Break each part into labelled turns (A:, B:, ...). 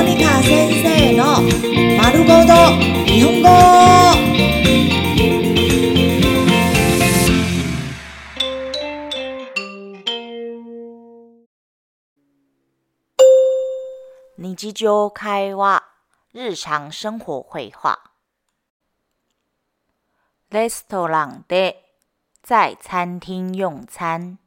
A: モニカ先生の丸ごと日本語。
B: 日常会話、日常生活会話。レストランで、在餐廳用餐。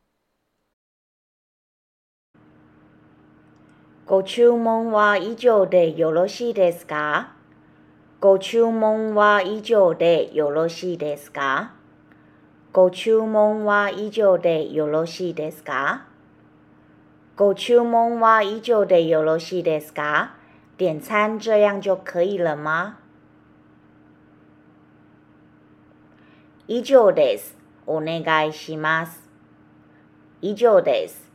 C: ご注文は以上でよろしいですか？ご注文は以上でよろしいですか？ご注文は以上でよろしいですか？ご注文は以上でよろしいですか？点餐这样就可以了吗？以上です。お願いします。以上です。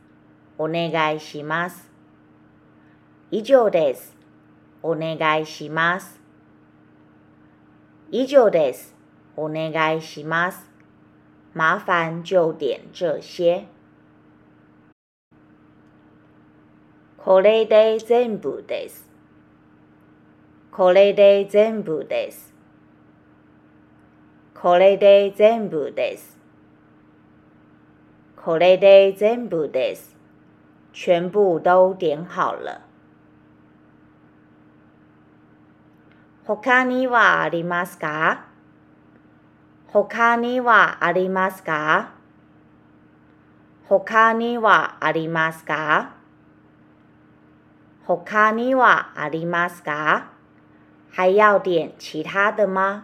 C: お願いします。以上です。お願いします。以上です。お願いします。麻烦就点这些。これで全部です。これで全部です。これで全部です。これで全部です。全部都点好了。他にはありますか？他にはありますか？他にはありますか？他にはありますか？还要点其他的吗？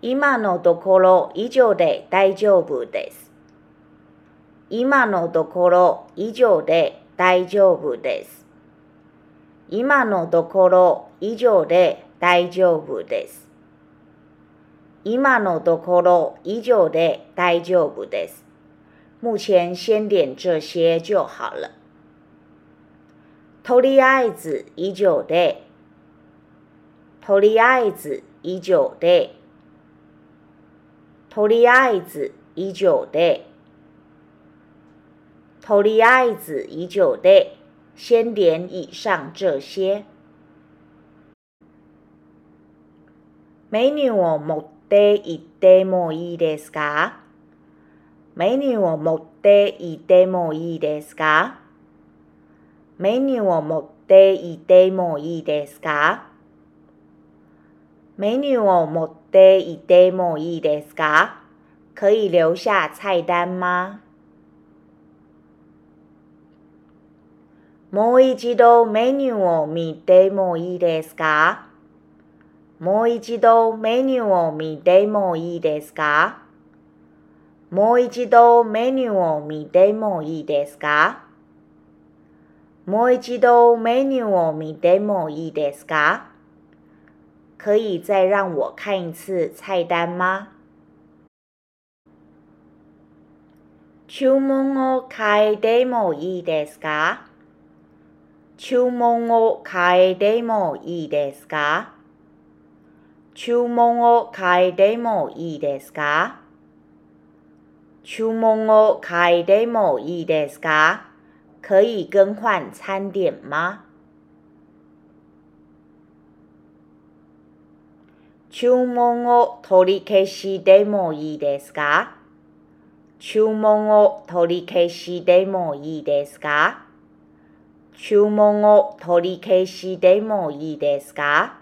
C: 今のところ以上で大丈夫です。今のところ以上で大丈夫です。今のところ以上で大丈夫です。今のところ以上で大丈夫です。目前先点这些就好了。とりあえず以上で、とりあえず以上で、とりあえず以上で、とりあえず以上で、先点以上这些。メニューを持って行ってもいいですか？メニューを持って行ってもいいですか？メニューを持って行ってもいいですか？メニューを持って行ってもいいですか？可以留下菜单吗？もう一度メニューを見てもいいですか？もう一度メニューを見てもいいですか？もう一度メニューを見てもいいですか？もう一度メニューを見てもいいですか？可以再让我看一次菜单吗？注文を変えてもいいですか？注文を変えてもいいですか？注文を変えてもいいですか？注文を変えてもいいですか？可以更换餐点吗？注文を取り消してもいいですか？注文を取り消してもいいですか？注文を取り消してもいいですか？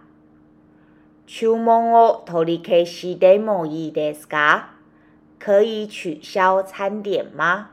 C: 注文を取り消してもいいですか？可以取消餐点吗？